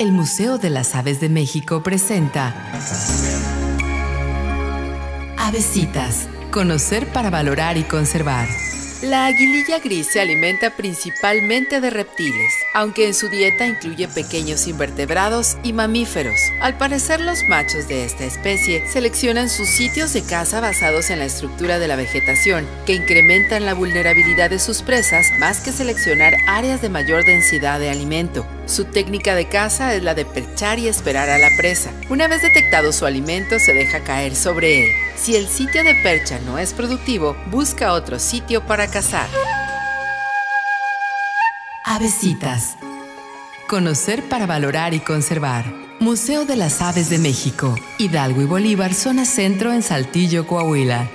El Museo de las Aves de México presenta Avesitas. Conocer para valorar y conservar. La aguililla gris se alimenta principalmente de reptiles, aunque en su dieta incluye pequeños invertebrados y mamíferos. Al parecer los machos de esta especie seleccionan sus sitios de caza basados en la estructura de la vegetación, que incrementan la vulnerabilidad de sus presas más que seleccionar áreas de mayor densidad de alimento. Su técnica de caza es la de perchar y esperar a la presa. Una vez detectado su alimento, se deja caer sobre él. Si el sitio de percha no es productivo, busca otro sitio para cazar. Avesitas. Conocer para valorar y conservar. Museo de las Aves de México, Hidalgo y Bolívar, zona centro en Saltillo, Coahuila.